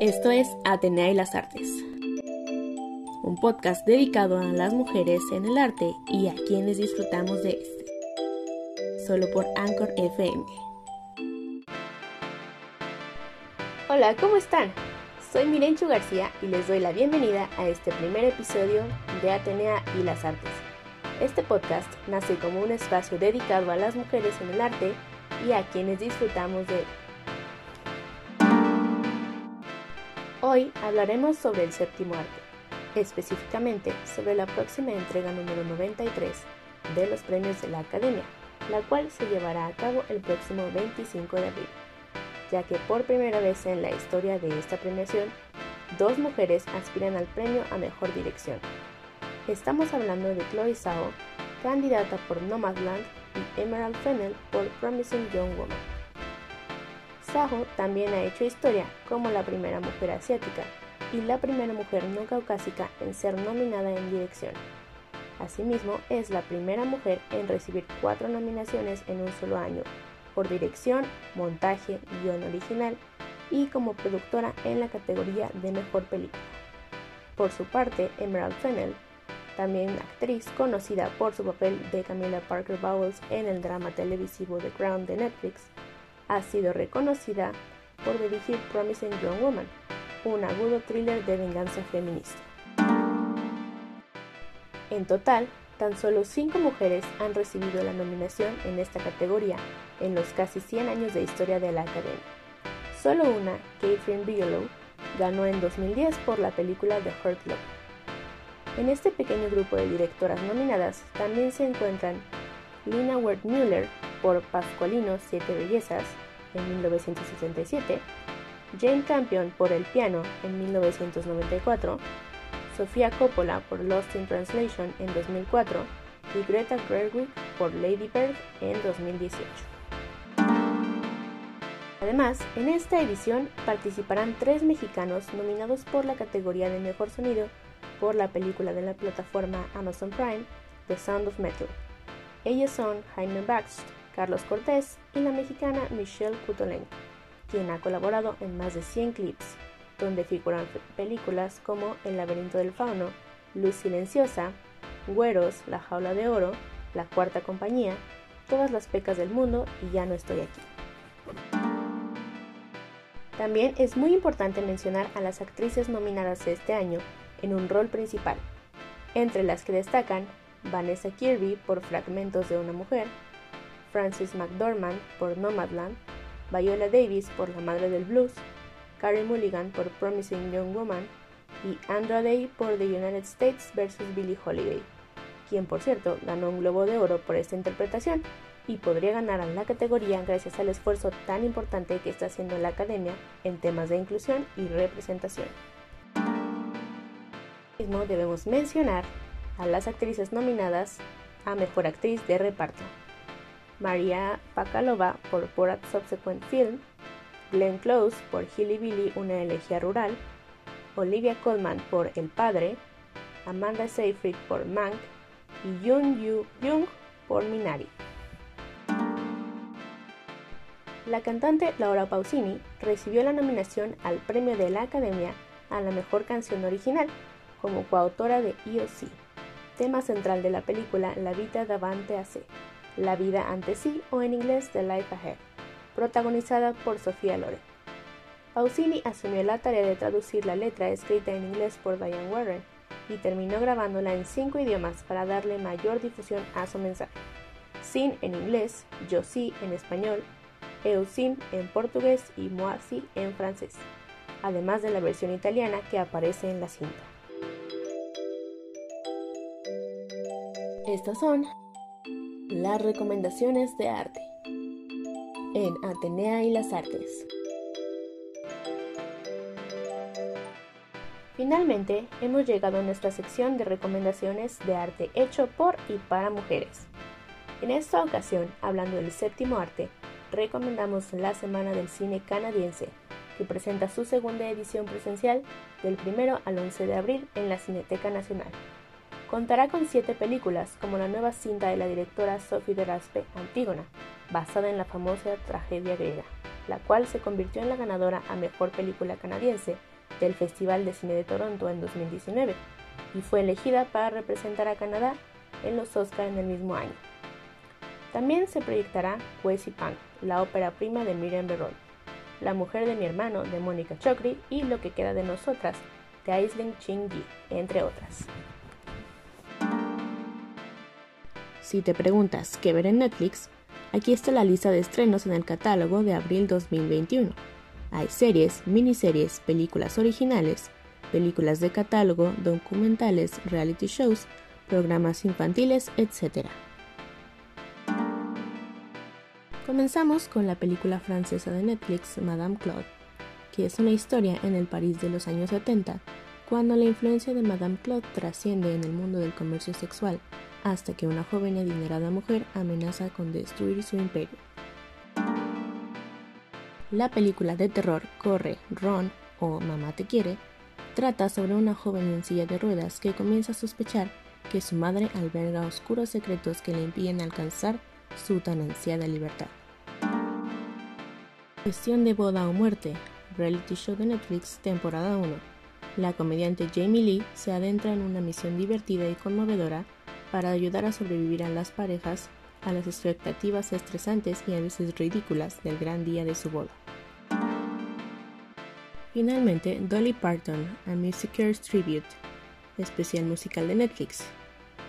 Esto es Atenea y las Artes, un podcast dedicado a las mujeres en el arte y a quienes disfrutamos de este, solo por Anchor FM. Hola, ¿cómo están? Soy Mirenchu García y les doy la bienvenida a este primer episodio de Atenea y las Artes. Este podcast nace como un espacio dedicado a las mujeres en el arte y a quienes disfrutamos de Hoy hablaremos sobre el séptimo arte, específicamente sobre la próxima entrega número 93 de los premios de la Academia, la cual se llevará a cabo el próximo 25 de abril, ya que por primera vez en la historia de esta premiación, dos mujeres aspiran al premio a Mejor Dirección. Estamos hablando de Chloe Zhao, candidata por Nomadland, y Emerald Fennell por Promising Young Woman. Saho también ha hecho historia como la primera mujer asiática y la primera mujer no caucásica en ser nominada en dirección. Asimismo, es la primera mujer en recibir cuatro nominaciones en un solo año, por dirección, montaje, guion original y como productora en la categoría de mejor película. Por su parte, Emerald Fennell, también actriz conocida por su papel de Camilla Parker Bowles en el drama televisivo The Crown de Netflix, ha sido reconocida por dirigir Promising Young Woman, un agudo thriller de venganza feminista. En total, tan solo cinco mujeres han recibido la nominación en esta categoría en los casi 100 años de historia de la Academia. Solo una, Catherine Bigelow, ganó en 2010 por la película The Hurt Locker. En este pequeño grupo de directoras nominadas también se encuentran Lina Wertmüller por Pascualino Siete Bellezas en 1967, Jane Campion por El piano en 1994, Sofía Coppola por Lost in Translation en 2004 y Greta Gerwig por Lady Bird en 2018. Además, en esta edición participarán tres mexicanos nominados por la categoría de Mejor Sonido por la película de la plataforma Amazon Prime, The Sound of Metal. Ellos son Jaime Baxt Carlos Cortés y la mexicana Michelle Kutolen, quien ha colaborado en más de 100 clips, donde figuran películas como El laberinto del fauno, Luz silenciosa, Güeros, La jaula de oro, La cuarta compañía, Todas las pecas del mundo y Ya no estoy aquí. También es muy importante mencionar a las actrices nominadas este año en un rol principal, entre las que destacan Vanessa Kirby por Fragmentos de una mujer, Francis McDormand por Nomadland, Viola Davis por La Madre del Blues, Carrie Mulligan por Promising Young Woman y Andra Day por The United States vs. Billie Holiday, quien por cierto ganó un Globo de Oro por esta interpretación y podría ganar en la categoría gracias al esfuerzo tan importante que está haciendo la Academia en temas de inclusión y representación. Mismo debemos mencionar a las actrices nominadas a Mejor Actriz de Reparto. María Pakalova por Borat Subsequent Film, Glenn Close por Hilly Billy, una elegía rural, Olivia Colman por El Padre, Amanda Seyfried por Mank y Yoon Yu Jung por Minari. La cantante Laura Pausini recibió la nominación al Premio de la Academia a la Mejor Canción Original como coautora de EOC, tema central de la película La Vita Davante a C. La vida ante sí o en inglés The Life Ahead, protagonizada por Sofía Loren. Pausini asumió la tarea de traducir la letra escrita en inglés por Diane Warren y terminó grabándola en cinco idiomas para darle mayor difusión a su mensaje. Sin en inglés, Yo sí en español, Eusim en portugués y Moi sí en francés, además de la versión italiana que aparece en la cinta. Estas son las recomendaciones de arte en Atenea y las Artes. Finalmente, hemos llegado a nuestra sección de recomendaciones de arte hecho por y para mujeres. En esta ocasión, hablando del séptimo arte, recomendamos la Semana del Cine Canadiense, que presenta su segunda edición presencial del 1 al 11 de abril en la Cineteca Nacional. Contará con siete películas, como la nueva cinta de la directora Sophie de Raspe, Antígona, basada en la famosa tragedia griega. la cual se convirtió en la ganadora a Mejor Película Canadiense del Festival de Cine de Toronto en 2019 y fue elegida para representar a Canadá en los Oscar en el mismo año. También se proyectará Kwesi Pang, la ópera prima de Miriam Berrol, La mujer de mi hermano de Mónica Chokri y Lo que queda de nosotras de Aisling Ching Yi, entre otras. Si te preguntas qué ver en Netflix, aquí está la lista de estrenos en el catálogo de abril 2021. Hay series, miniseries, películas originales, películas de catálogo, documentales, reality shows, programas infantiles, etc. Comenzamos con la película francesa de Netflix Madame Claude, que es una historia en el París de los años 70, cuando la influencia de Madame Claude trasciende en el mundo del comercio sexual, hasta que una joven y adinerada mujer amenaza con destruir su imperio. La película de terror Corre, Ron o Mamá te quiere trata sobre una joven en silla de ruedas que comienza a sospechar que su madre alberga oscuros secretos que le impiden alcanzar su tan ansiada libertad. Cuestión de boda o muerte, reality show de Netflix, temporada 1. La comediante Jamie Lee se adentra en una misión divertida y conmovedora para ayudar a sobrevivir a las parejas a las expectativas estresantes y a veces ridículas del gran día de su boda. Finalmente, Dolly Parton, A Musicers Tribute, especial musical de Netflix.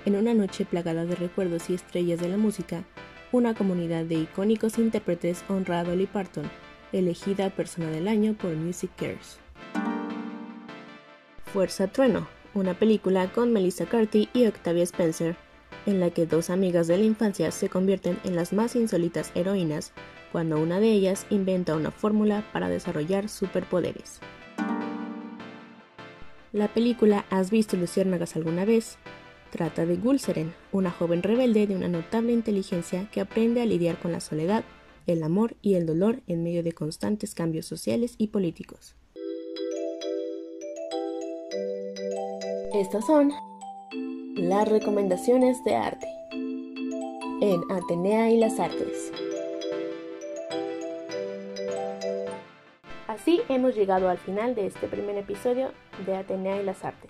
En una noche plagada de recuerdos y estrellas de la música, una comunidad de icónicos intérpretes honra a Dolly Parton, elegida persona del año por Music Cares. Fuerza Trueno, una película con Melissa Carty y Octavia Spencer, en la que dos amigas de la infancia se convierten en las más insólitas heroínas cuando una de ellas inventa una fórmula para desarrollar superpoderes. La película ¿Has visto Luciérnagas alguna vez? Trata de Gulseren, una joven rebelde de una notable inteligencia que aprende a lidiar con la soledad, el amor y el dolor en medio de constantes cambios sociales y políticos. Estas son las recomendaciones de arte en Atenea y las Artes. Así hemos llegado al final de este primer episodio de Atenea y las Artes.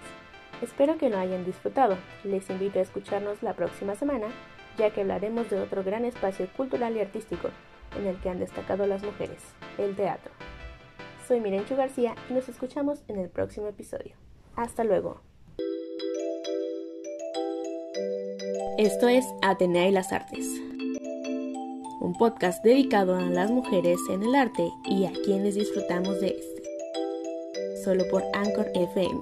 Espero que lo hayan disfrutado. Les invito a escucharnos la próxima semana, ya que hablaremos de otro gran espacio cultural y artístico en el que han destacado las mujeres, el teatro. Soy Mirenchu García y nos escuchamos en el próximo episodio. Hasta luego. Esto es Atenea y las Artes, un podcast dedicado a las mujeres en el arte y a quienes disfrutamos de este, solo por Anchor FM.